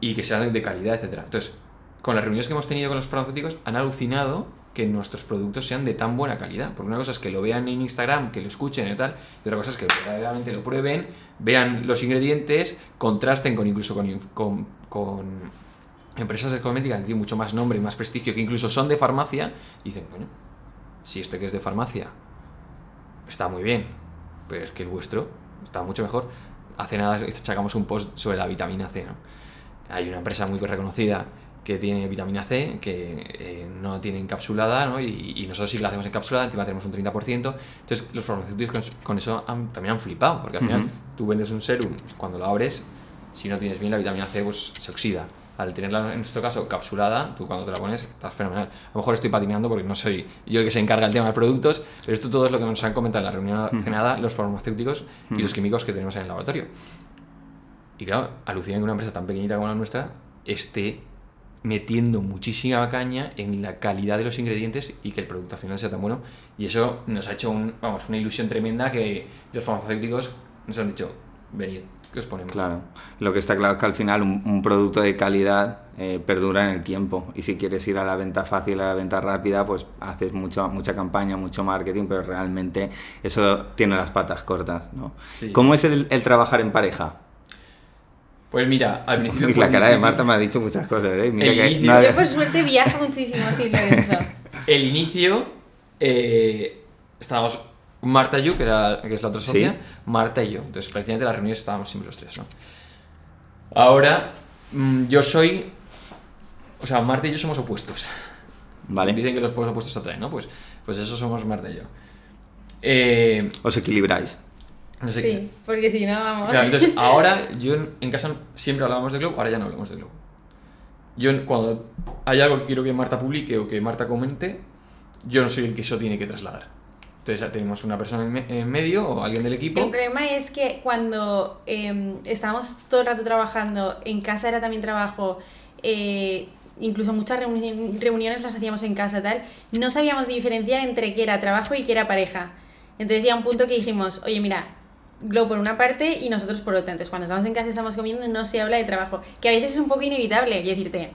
Y que sean de calidad, etcétera. Entonces, con las reuniones que hemos tenido con los farmacéuticos, han alucinado que nuestros productos sean de tan buena calidad. Porque una cosa es que lo vean en Instagram, que lo escuchen y tal, y otra cosa es que verdaderamente lo prueben, vean los ingredientes, contrasten con incluso con, con, con empresas de cosmética que tienen mucho más nombre y más prestigio, que incluso son de farmacia, y dicen, coño, si este que es de farmacia está muy bien, pero es que el vuestro está mucho mejor. Hace nada sacamos un post sobre la vitamina C, ¿no? Hay una empresa muy reconocida que tiene vitamina C, que eh, no tiene encapsulada, ¿no? Y, y nosotros sí la hacemos encapsulada, encima tenemos un 30%. Entonces, los farmacéuticos con, con eso han- también han flipado, porque al final tú vendes un serum, cuando lo abres, si no tienes bien la vitamina C, pues se oxida. Al tenerla, en nuestro caso, capsulada, tú cuando te la pones, estás fenomenal. A lo mejor estoy patinando porque no soy yo el que se encarga del tema de productos, pero esto todo es lo que nos han comentado en la reunión hace nada los farmacéuticos y los químicos que tenemos en el laboratorio. Y claro, alucinan que una empresa tan pequeñita como la nuestra esté metiendo muchísima caña en la calidad de los ingredientes y que el producto al final sea tan bueno. Y eso nos ha hecho un, vamos, una ilusión tremenda que los farmacéuticos nos han dicho, venid, que os ponemos. Claro. Lo que está claro es que al final un, un producto de calidad eh, perdura en el tiempo. Y si quieres ir a la venta fácil, a la venta rápida, pues haces mucho, mucha campaña, mucho marketing, pero realmente eso tiene las patas cortas. ¿no? Sí. ¿Cómo es el, el trabajar en pareja? Pues mira, al principio. La cara de. Marta me ha dicho muchas cosas, ¿eh? Mira El que inicio- no- Yo por suerte viajo muchísimo así, Lorenzo. El inicio. eh, estábamos Marta y yo, que, era, que es la otra Sí. socia, Marta y yo. Entonces, prácticamente las reuniones estábamos siempre los tres, ¿no? Ahora, mm, yo soy. O sea, Marta y yo somos opuestos. Vale. Dicen que los pueblos opuestos se atraen, ¿no? Pues, pues eso somos Marta y yo. Eh, Os equilibráis. no sé Sí, qué. porque si no, vamos. Claro, entonces ahora yo en, en casa siempre hablábamos de Globo, ahora ya no hablamos de Globo. Yo en- cuando hay algo que quiero que Marta publique o que Marta comente, yo no soy el que eso tiene que trasladar. Entonces ya tenemos una persona en, me- en medio o alguien del equipo. El problema es que cuando eh, estábamos todo el rato trabajando, en casa era también trabajo, eh, incluso muchas reuni- reuniones las hacíamos en casa, tal, no sabíamos diferenciar entre qué era trabajo y qué era pareja. Entonces ya un punto que dijimos, oye, mira, Glow por una parte y nosotros por otra. Entonces cuando estamos en casa y estamos comiendo no se habla de trabajo, que a veces es un poco inevitable, y decirte,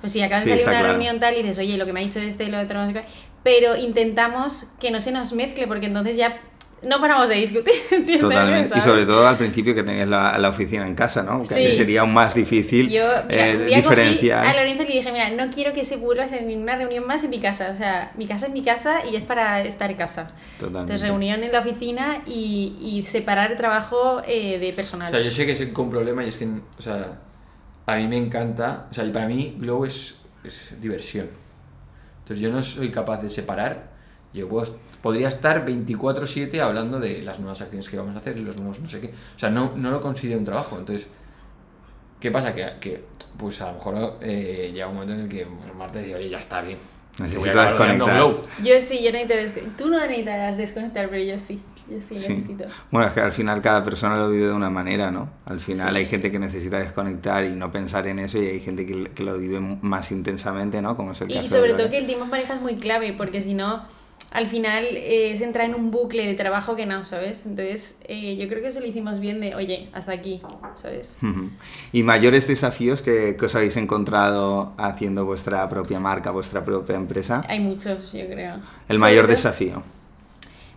pues si acabas Sí, de salir está de una claro. reunión tal y dices, oye, lo que me ha dicho este, lo otro, no sé qué", pero intentamos que no se nos mezcle porque entonces ya no paramos de discutir. ¿entiendes? Totalmente. Y sobre todo al principio que tenías la, la oficina en casa, ¿no? Que Sí. sería aún más difícil Yo eh, diferenciar. a Lorenzo le dije, mira, no quiero que se vuelva a hacer ninguna reunión más en mi casa. O sea, mi casa es mi casa y es para estar en casa. Totalmente. Entonces, reunión en la oficina y, y separar el trabajo eh, de personal. O sea, yo sé que es un problema y es que, o sea, a mí me encanta, o sea, y para mí Glow es, es diversión. Entonces yo no soy capaz de separar, yo puedo- podría estar 24/7 hablando de las nuevas acciones que vamos a hacer y los nuevos no sé qué. O sea, no, no lo considero un trabajo. Entonces, ¿qué pasa? Que, que pues a lo mejor eh, llega un momento en el que pues, Marta dice, oye, ya está bien. Necesito desconectar. Glow". Yo sí, yo necesito desconectar. Tú no necesitas desconectar, pero yo sí. Yo sí, Sí. necesito. Bueno, es que al final cada persona lo vive de una manera, ¿no? Al final Sí. hay gente que necesita desconectar y no pensar en eso y hay gente que, que lo vive más intensamente, ¿no? Como es el Y caso sobre de todo que el tiempo en pareja es muy clave, porque si no, al final eh, es entrar en un bucle de trabajo que no, ¿sabes? Entonces, eh, yo creo que eso lo hicimos bien de, oye, hasta aquí, ¿sabes? ¿Y mayores desafíos que, que os habéis encontrado haciendo vuestra propia marca, vuestra propia empresa? Hay muchos, yo creo. El mayor todo- desafío.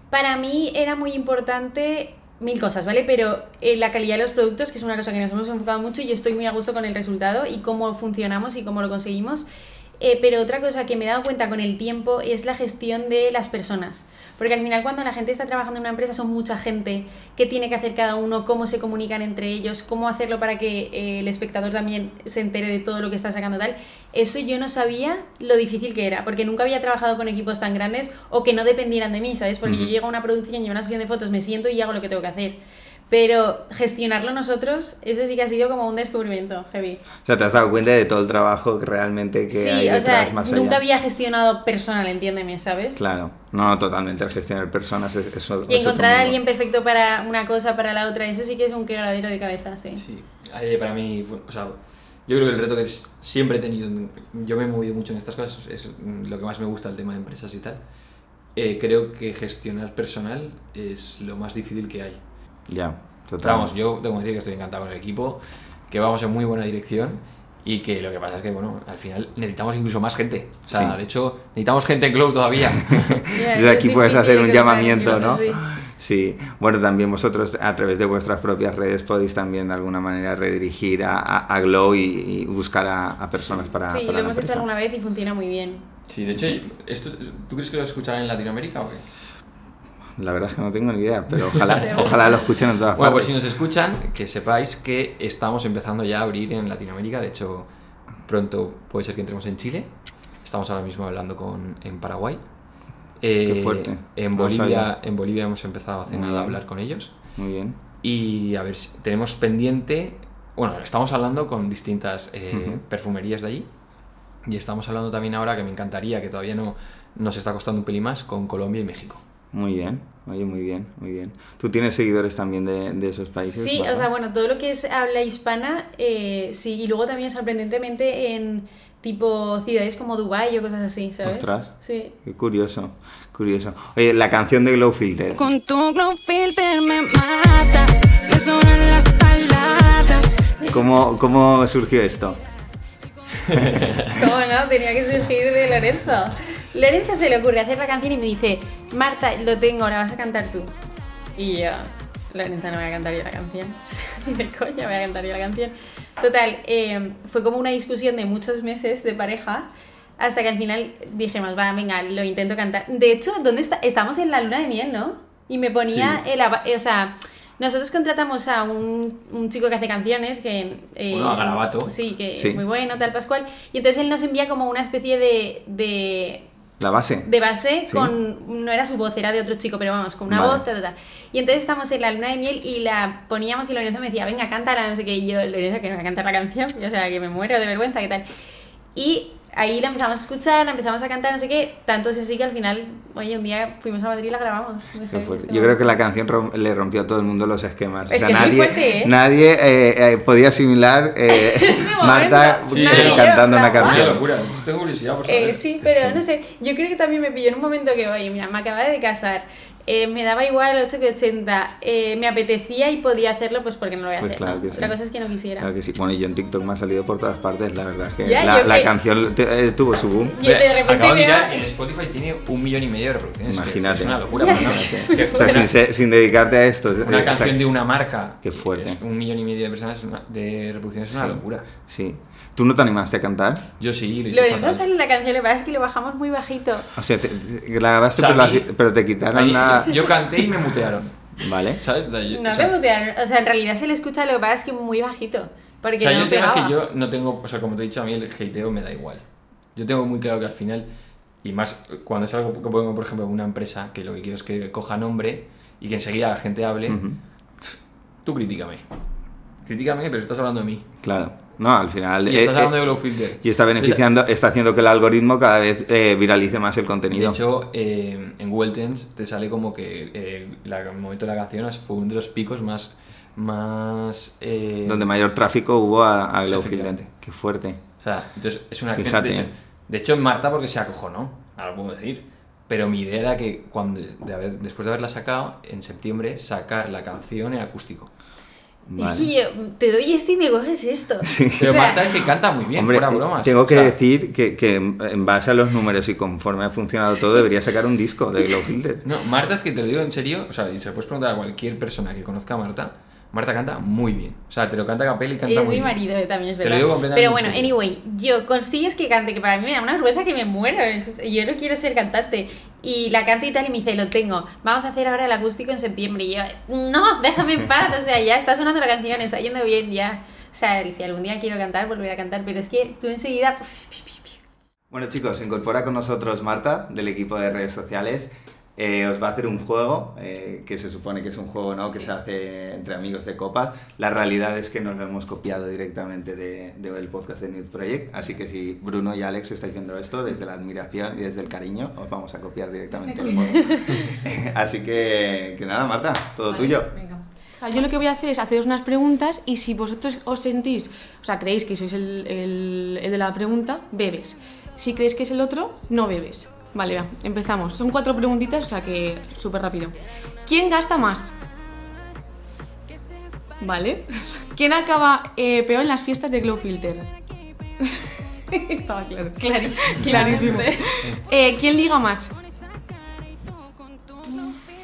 Para mí era muy importante mil cosas, ¿vale? Pero eh, la calidad de los productos, que es una cosa que nos hemos enfocado mucho y estoy muy a gusto con el resultado y cómo funcionamos y cómo lo conseguimos. Eh, pero otra cosa que me he dado cuenta con el tiempo es la gestión de las personas. Porque al final cuando la gente está trabajando en una empresa son mucha gente, qué tiene que hacer cada uno, cómo se comunican entre ellos, cómo hacerlo para que eh, el espectador también se entere de todo lo que está sacando tal. Eso yo no sabía lo difícil que era, porque nunca había trabajado con equipos tan grandes o que no dependieran de mí, ¿sabes? Porque yo llego a una producción y a una sesión de fotos, me siento y hago lo que tengo que hacer. Pero gestionarlo nosotros, eso sí que ha sido como un descubrimiento heavy. O sea, te has dado cuenta de todo el trabajo que realmente que Sí, hay o detrás sea, más nunca allá. había gestionado personal, entiéndeme, ¿sabes? Claro, no, no, totalmente. El gestionar personas es, es otro- Y es encontrar a alguien perfecto para una cosa, para la otra, eso sí que es un quebradero de cabeza, sí. Sí, para mí, fue- o sea, yo creo que el reto que siempre he tenido, en- yo me he movido mucho en estas cosas, es mm, lo que más me gusta el tema de empresas y tal. Eh, creo que gestionar personal es lo más difícil que hay. Ya, Pero total. vamos, yo tengo que decir que estoy encantado con el equipo, que vamos en muy buena dirección y que lo que pasa es que, bueno, al final necesitamos incluso más gente. O sea, Sí. de hecho, necesitamos gente en Glow todavía. Ya, Desde es aquí puedes hacer un llamamiento, ¿no? sí. Sí, bueno, también vosotros a través de vuestras propias redes podéis también de alguna manera redirigir a, a- a Glow y, y buscar a, a personas para, Sí, para lo la hemos hecho empresa. alguna vez y funciona muy bien. Sí, de hecho, esto, ¿tú crees que lo escucharán en Latinoamérica o qué? La verdad es que no tengo ni idea, pero ojalá, ojalá lo escuchen en todas Bueno, pues si partes. nos escuchan, que sepáis que estamos empezando ya a abrir en Latinoamérica. De hecho, pronto puede ser que entremos en Chile. Estamos ahora mismo hablando con en Paraguay. Eh, Qué fuerte. En Bolivia, en Bolivia hemos empezado hace nada a hablar con ellos. Muy bien. Y a ver, si tenemos pendiente. Bueno, estamos hablando con distintas eh, perfumerías de allí. Y estamos hablando también ahora, que me encantaría, que todavía no nos está costando un pelín más, con Colombia y México. Muy bien, oye, muy bien, muy bien. ¿Tú tienes seguidores también de, de esos países? Sí, o sea, bueno, todo lo que es habla hispana, eh, sí, y luego también sorprendentemente en tipo ciudades como Dubai o cosas así, ¿sabes? Ostras. Sí. Qué curioso, curioso. Oye, la canción de Glow Filter. Con tu glow filter me matas, me sobran las palabras. ¿Cómo, ¿Cómo surgió esto? ¿Cómo no? Tenía que surgir de Lorenzo. Lorenzo se le ocurre hacer la canción y me dice, Marta, lo tengo, ahora vas a cantar tú. Y yo, Lorenza no voy a cantar yo la canción. Ni de coña voy a cantar yo la canción. Total, eh, fue como una discusión de muchos meses de pareja. Hasta que al final dijimos, va, venga, lo intento cantar. De hecho, ¿dónde está? Estamos en la luna de miel, ¿no? Y me ponía Sí. el. eh, O sea, nosotros contratamos a un, un chico que hace canciones que. eh, Uno, a Garabato. Sí, que Sí. es muy bueno, tal Pascual. Y entonces él nos envía como una especie de. de La base. de base Sí. con no era su voz era de otro chico pero vamos con una Vale. voz ta, ta, ta. y entonces estamos en la luna de miel y la poníamos y Lorenzo me decía venga cántala no sé qué y yo Lorenzo que no voy a cantar la canción y, o sea que me muero de vergüenza qué tal y ahí la empezamos a escuchar la empezamos a cantar no sé qué tanto es así que al final oye un día fuimos a Madrid y la grabamos fuerte. este Yo creo que la canción rom- le rompió a todo el mundo los esquemas. Es que es muy nadie, fuerte, ¿eh? nadie eh, eh, podía asimilar eh, Marta. Sí, eh, pero- cantando una Rafa. Una canción. locura. Yo tengo curiosidad por saber. Eh, sí, pero no sé, yo creo que también me pilló en un momento que, oye, mira, me acababa de casar, eh, me daba igual 8 que 80, eh, me apetecía y podía hacerlo, pues porque no lo voy a Pues hacer. claro ¿no? que sí. Otra cosa es que no quisiera. Claro que sí. Bueno, y yo en TikTok me ha salido por todas partes, la verdad es que Ya, la, la que- canción te- eh, tuvo su boom. Yo de Mira, acabo de mirar, en Spotify tiene un millón y medio de reproducciones. Imagínate. Es una locura. Ya, ¿no? es que es muy Que- O sea, sin, se- sin dedicarte a esto. Una eh, o sea, canción de una marca. Qué fuerte. es un millón y medio de personas de reproducciones es una Sí. locura. Sí. ¿Tú no te animaste a cantar? Yo sí, lo sale en la canción, lo que pasa es que lo bajamos muy bajito. O sea, te, te- grabaste, O sea, pero, mí- la- pero te quitaron la... yo, yo canté y me mutearon. Vale. ¿Sabes? Yo- No o sea, mutearon, o sea, en realidad se le escucha, lo que pasa es que muy bajito. Porque O sea, yo no el tema es que yo no tengo, o sea, como te he dicho, a mí el hateo me da igual. Yo tengo muy claro que al final, y más cuando es algo que pongo, por ejemplo, en una empresa, que lo que quiero es que coja nombre y que enseguida la gente hable, Ujú. tú críticame. Críticame, pero estás hablando de mí. Claro. No, al final... Y eh, eh, hablando de Glow Filter. y está beneficiando, está haciendo que el algoritmo cada vez eh, viralice más el De contenido. hecho, eh, en Google Trends te sale como que eh, la- el momento de la canción fue uno de los picos más. más donde mayor tráfico hubo a, a Glow Efectivamente. Filter. Qué fuerte. O sea, entonces es una acción. Fíjate. De hecho, de hecho, Marta porque se acojonó, ahora lo puedo decir. Pero mi idea era que cuando, de haber, después de haberla sacado, en septiembre, sacar la canción en acústico. Es que yo te doy esto y me coges esto. Pero O sea, Marta es que canta muy bien, Hombre, fuera bromas. tengo que O sea, decir que, que en base a los números y conforme ha funcionado todo, debería sacar un disco de Glow Filter. No, Marta es que te lo digo en serio, o sea, y se lo puedes preguntar a cualquier persona que conozca a Marta. Marta canta muy bien. O sea, te lo canta a capela y canta Es muy mi bien. marido eh, también, es Te lo verdad. digo completamente Pero en bueno, serio. anyway, yo consigues que cante, que para mí me da una vergüenza que me muero. Yo no quiero ser cantante. Y la canto y tal, y me dice, lo tengo. Vamos a hacer ahora el acústico en septiembre. Y yo, no, déjame en paz. O sea, ya está sonando la canción, está yendo bien, ya. O sea, si algún día quiero cantar, volveré a cantar. Pero es que tú enseguida. Bueno chicos, se incorpora con nosotros Marta del equipo de redes sociales. Eh, os va a hacer un juego, eh, que se supone que es un juego ¿no? que se hace entre amigos de copas. La realidad es que nos lo hemos copiado directamente del de, del podcast de Nude Project, así que si Bruno y Alex estáis viendo esto, desde la admiración y desde el cariño, os vamos a copiar directamente el juego. así que, que nada, Marta, todo tuyo. Venga. O sea, yo lo que voy a hacer es haceros unas preguntas y si vosotros os sentís, o sea, creéis que sois el, el- el de la pregunta, bebes. Si creéis que es el otro, no bebes. Vale, va, empezamos. Son cuatro preguntitas, o sea que súper rápido. ¿Quién gasta más? Vale. ¿Quién acaba eh, peor en las fiestas de Glow Filter? Estaba claro. Clarísimo. Clarísimo. Eh, ¿Quién liga más?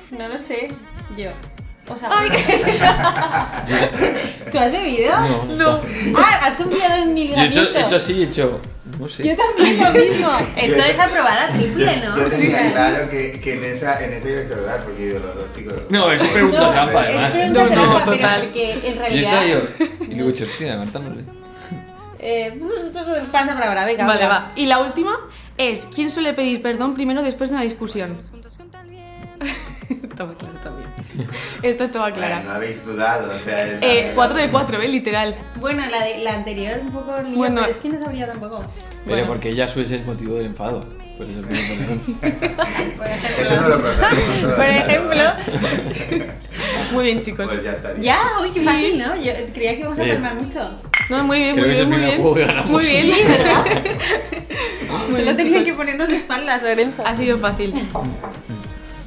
No lo sé. Yo. O sea, Ay, ¿tú has bebido? No, Ah, has confiado en mi Yo he hecho, he hecho así, he hecho. No sé. Yo también lo mismo. Esto es aprobada triple, ¿no? Yo sea, claro que, que en, esa, en esa iba a quedar, porque yo los dos chicos... No, es pregunta No, trampa, es además. pregunta No, no, trampa, total. porque en realidad. yo. Y luego no sé. Eh, pasa palabra, venga. Vale, venga. va. Y la última es, ¿quién suele pedir perdón primero después de una discusión? estaba claro también. Esto estaba clara. no habéis dudado, o sea... Eh, 4 de 4, ¿eh? Literal. Bueno, la, de, la anterior un poco lío, Bueno. pero es que no sabría tampoco. Pero Bueno. porque ella suele ser el motivo del enfado. Por eso. Por ejemplo. Eso no lo. Por ejemplo. Muy bien, chicos. Pues ya estaría. Ya, uy, qué Sí. fácil, ¿no? Yo creía que íbamos a palmar mucho. No, muy bien, Creo muy bien, muy bien. juego que ganamos. Muy bien, Sí, ¿verdad? Muy Solo tenían que ponernos de espaldas, Lorenzo. Ha sido fácil.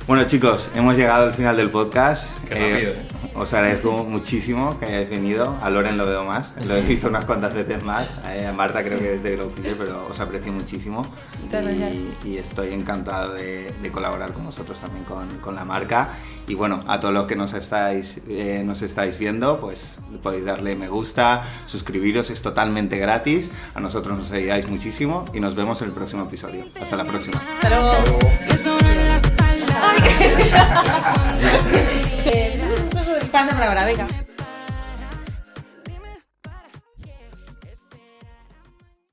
Bueno chicos, hemos llegado al final del podcast. Qué rápido, ¿eh? Os agradezco muchísimo que hayáis venido. A Loren lo veo más, lo he visto unas cuantas veces más. Eh, A Marta creo que desde Growfinger, pero os aprecio muchísimo. Y, y estoy encantado de, de colaborar con vosotros también con, con la marca. Y bueno, a todos los que nos estáis, eh, nos estáis viendo, pues podéis darle me gusta, suscribiros, es totalmente gratis. A nosotros nos ayudáis muchísimo y nos vemos en el próximo episodio. Hasta la próxima. Hasta luego. Pasa para ahora, venga.